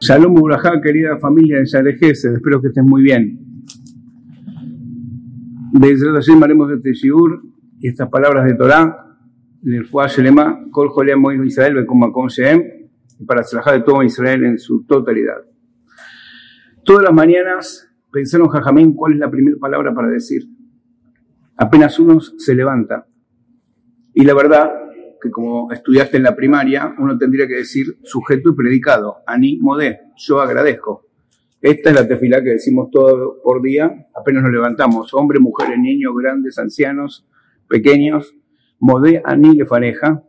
Shalom Burajá, querida familia de Sharejes, espero que estén muy bien. Desde la haremos este shiur y estas palabras de Torah, del Fuá Shelema, Kol Jolem Israel, Sheem, y para trabajar de todo Israel en su totalidad. Todas las mañanas pensaron Jajamín cuál es la primera palabra para decir. Apenas uno se levanta. Y la verdad que como estudiaste en la primaria, uno tendría que decir sujeto y predicado. Ani modé, yo agradezco. Esta es la tefilá que decimos todo por día, apenas nos levantamos, hombres, mujeres, niños, grandes, ancianos, pequeños. Modé ani le fareja,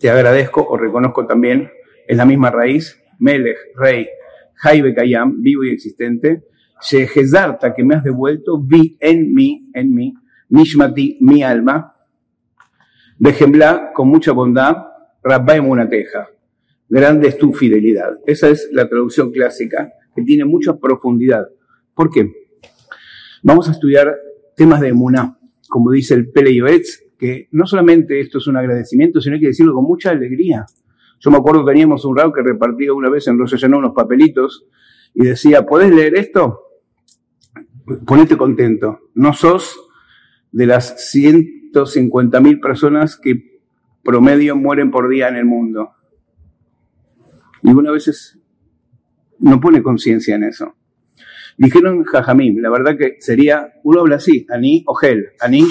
te agradezco o reconozco también, es la misma raíz, Melech, rey, Jaibe Kayam, vivo y existente, Shehezarta, que me has devuelto, vi en mí, en mí, Mishmati, mi alma, Dejemblá, con mucha bondad, Rabba una teja. Grande es tu fidelidad. Esa es la traducción clásica, que tiene mucha profundidad. ¿Por qué? Vamos a estudiar temas de Emuná, como dice el Pele Yoetz, que no solamente esto es un agradecimiento, sino hay que decirlo con mucha alegría. Yo me acuerdo teníamos un rabo que repartía una vez en Rosh unos papelitos y decía, ¿podés leer esto? Ponete contento. No sos de las 150.000 personas que promedio mueren por día en el mundo. Y una veces no pone conciencia en eso. Dijeron Jajamim, la verdad que sería, uno habla así, Ani o Gel, Ani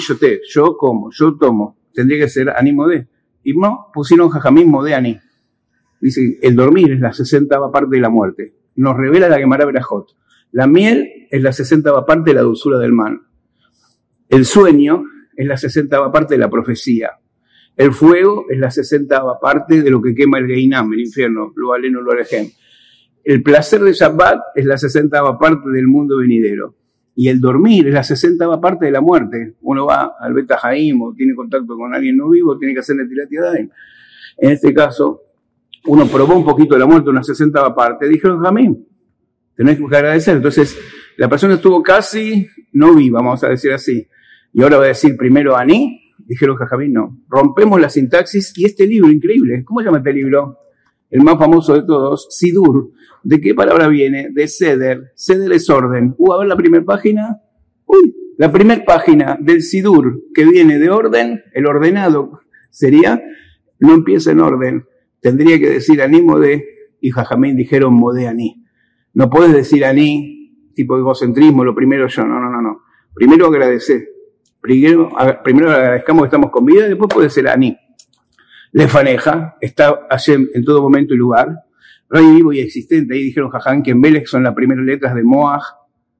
yo como, yo tomo, tendría que ser Ani Modé. Y no, pusieron Jajamim Modé Ani. Dice, el dormir es la 60 parte de la muerte. Nos revela la Gemara Berajot. La miel es la 60 parte de la dulzura del man. El sueño es la 60 parte de la profecía. El fuego es la 60 parte de lo que quema el Geinam, el infierno, lo aleno, lo alejem. El placer de Shabbat es la 60 parte del mundo venidero. Y el dormir es la 60 parte de la muerte. Uno va al Beta Jaim o tiene contacto con alguien no vivo, tiene que hacer la En este caso, uno probó un poquito de la muerte, una 60 parte. Dijeron, Jamín, tenés que agradecer. Entonces, la persona estuvo casi no viva, vamos a decir así y ahora voy a decir primero Aní, dijeron Jajamín, no. Rompemos la sintaxis y este libro, increíble, ¿cómo se llama este libro? El más famoso de todos, Sidur. ¿De qué palabra viene? De Ceder. Ceder es orden. Uh, a ver la primera página. Uy, la primera página del Sidur que viene de orden, el ordenado sería, no empieza en orden. Tendría que decir Aní Modé y Jajamín dijeron Modé Aní. No puedes decir Aní, tipo egocentrismo, lo primero yo, no, no, no, no. Primero agradecer. Primero, primero agradezcamos que estamos con vida, después puede ser Ani. Le faneja, está Hashem en todo momento y lugar. Rey vivo y existente. Ahí dijeron Jaján que en Belek son las primeras letras de Moaj,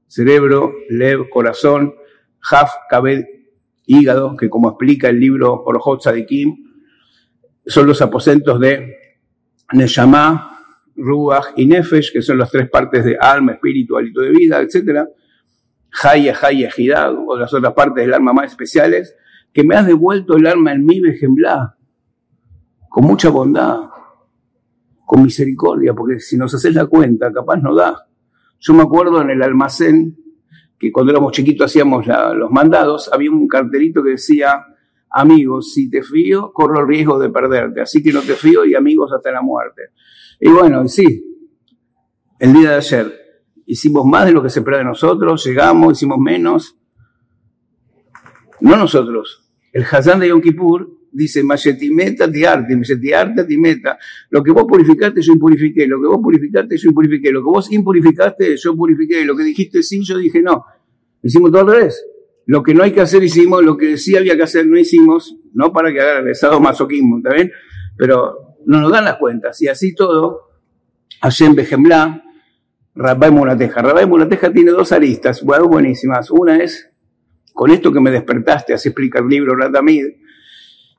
cerebro, Lev, corazón, Jaf, Kabed, hígado, que como explica el libro Orojot Sadikim, son los aposentos de Neshama, Ruach y Nefesh, que son las tres partes de alma, espíritu, hálito de vida, etcétera Jaya, Jaya, Hidad, o las otras partes del alma más especiales, que me has devuelto el alma en mi ejemplar, con mucha bondad, con misericordia, porque si nos haces la cuenta, capaz no da. Yo me acuerdo en el almacén, que cuando éramos chiquitos hacíamos los mandados, había un cartelito que decía, amigos, si te fío, corro el riesgo de perderte, así que no te fío y amigos hasta la muerte. Y bueno, sí, el día de ayer, hicimos más de lo que se espera de nosotros, llegamos, hicimos menos. No nosotros. El Hazán de Yom Kippur dice, Mayetimeta tiarte, Mayetimeta timeta. Lo que vos purificaste, yo impurifiqué. Lo que vos purificaste, yo impurifiqué. Lo que vos impurificaste, yo purifiqué. Lo que dijiste sí, yo dije no. Hicimos todo al revés. Lo que no hay que hacer hicimos, lo que sí había que hacer no hicimos, no para que haga el masoquismo, ¿está bien? Pero no nos dan las cuentas. Y así todo, Hashem Behemla, Rabbi Mulateja. Rabbi Mulateja tiene dos aristas, buenísimas. Una es, con esto que me despertaste, así explica el libro Ratamid,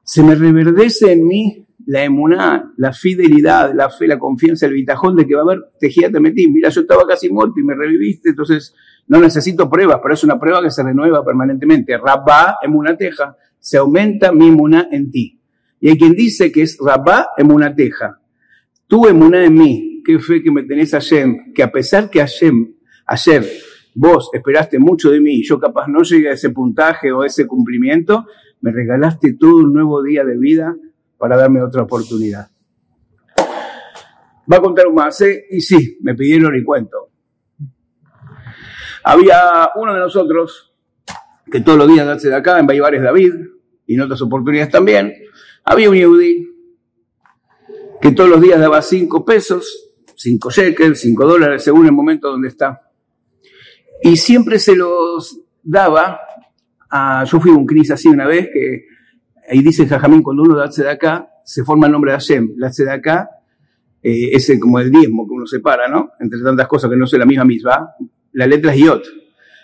se me reverdece en mí la emuná, la fidelidad, la fe, la confianza, el bitajón de que va a haber tejía te metí. Mira, yo estaba casi muerto y me reviviste, entonces no necesito pruebas, pero es una prueba que se renueva permanentemente. Rabá emunateja, se aumenta mi emuná en ti. Y hay quien dice que es Rabá emunateja, tu emuná en mí, qué fe que me tenés Hashem, que a pesar que Hashem, ayer vos esperaste mucho de mí y yo capaz no llegué a ese puntaje o a ese cumplimiento, me regalaste todo un nuevo día de vida para darme otra oportunidad. Va a contar un más, ¿eh? y sí, me pidieron y cuento. Había uno de nosotros que todos los días darse de acá, en Baibares David, y en otras oportunidades también, había un yudí que todos los días daba cinco pesos, cinco shekels, cinco dólares, según el momento donde está. Y siempre se los daba a, yo fui a un cris así una vez, que ahí dice Jajamín, cuando uno da acá, se forma el nombre de Hashem. La acá eh, es como el diezmo que uno separa, ¿no? Entre tantas cosas que no son la misma misma. La letra es Yot.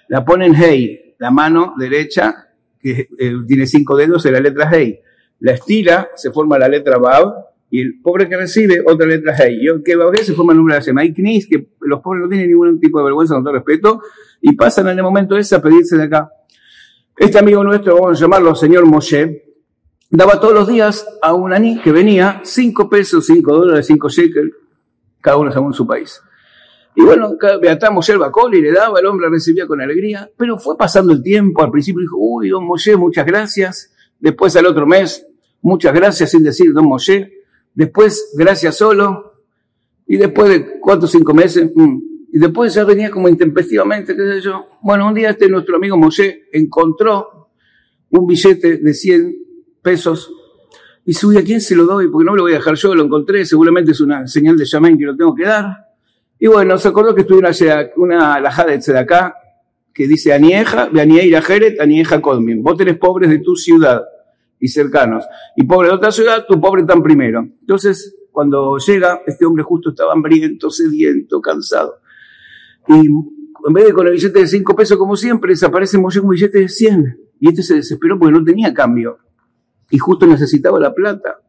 La ponen Hey, la mano derecha, que eh, tiene cinco dedos, es la letra Hey. La estira, se forma la letra Bab, y el pobre que recibe, otra letra Hey. Yo, que Bab se forma el nombre de. Hay knis que los pobres no tienen ningún tipo de vergüenza, con todo respeto, y pasan en el momento ese a pedirse de acá. Este amigo nuestro, vamos a llamarlo señor Moshe, daba todos los días a un aní que venía cinco pesos, cinco dólares, cinco shekels, cada uno según su país. Y bueno, Beatá Moshe el y le daba, el hombre recibía con alegría, pero fue pasando el tiempo, al principio dijo, uy, don Moshe, muchas gracias, después al otro mes, muchas gracias sin decir don Moshe, después gracias solo, y después de cuatro o cinco meses, mm, y después ya venía como intempestivamente, qué sé yo. Bueno, un día este nuestro amigo Moshe encontró un billete de 100 pesos y uy, ¿a quién se lo doy? Porque no lo voy a dejar yo, lo encontré, seguramente es una señal de Yamén que lo tengo que dar. Y bueno, se acordó que estuvo una, una alajá de acá que dice Anieja, Anieira Jeret, Anieja Kodmin. Vos tenés pobres de tu ciudad y cercanos. Y pobres de otra ciudad, tu pobre tan primero. Entonces, cuando llega, este hombre justo estaba hambriento, sediento, cansado. Y en vez de con el billete de 5 pesos, como siempre, desaparece Moshe un billete de 100. Y este se desesperó porque no tenía cambio. Y justo necesitaba la plata.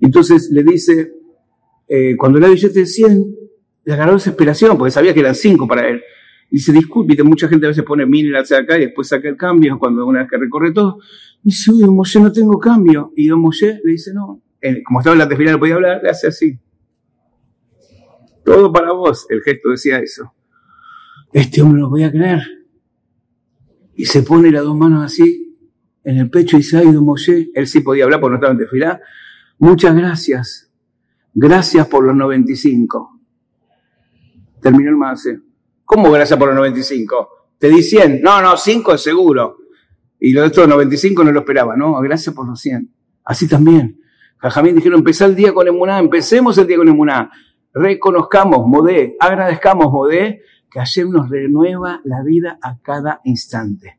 Entonces le dice, eh, cuando le da billete de 100, le agarró desesperación porque sabía que eran 5 para él. Y dice, disculpe, mucha gente a veces pone mil hacia acá y después saca el cambio cuando una vez que recorre todo. Y dice, uy, don Moshe, no tengo cambio. Y don Moshe le dice, no. como estaba en la tefila, no podía hablar, le hace así. Todo para vos. El gesto decía eso este hombre no voy a creer. Y se pone las dos manos así en el pecho y dice, ay, don Moshe, él sí podía hablar porque no estaba en tefilá. Muchas gracias. Gracias por los 95. Terminó el mase. ¿Cómo gracias por los 95? Te di 100. No, no, 5 es seguro. Y los otros 95 no lo esperaba. No, gracias por los 100. Así también. Jajamín dijeron, empezar el día con emuná. Empecemos el día con emuná. Reconozcamos, modé, agradezcamos, modé, que Hashem nos renueva la vida a cada instante.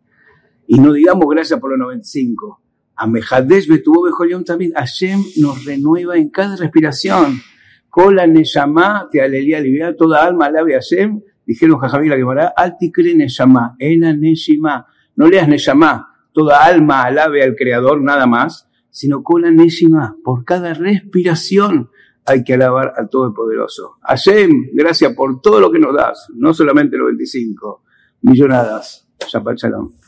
Y no digamos gracias por los 95. A Mejadesh Betubo Bejoyón también. Hashem nos renueva en cada respiración. Kola Neshama, te aleluya, alivia, toda alma alabe Hashem. Dijeron Jajamí la Gemara, Altikre Neshama, Ena Neshima. No leas Neshama, toda alma alabe al Creador, nada más, sino Kola Neshima, por cada respiración hay que alabar al Todopoderoso. Hashem, gracias por todo lo que nos das, no solamente los 25 millonadas. Shalom.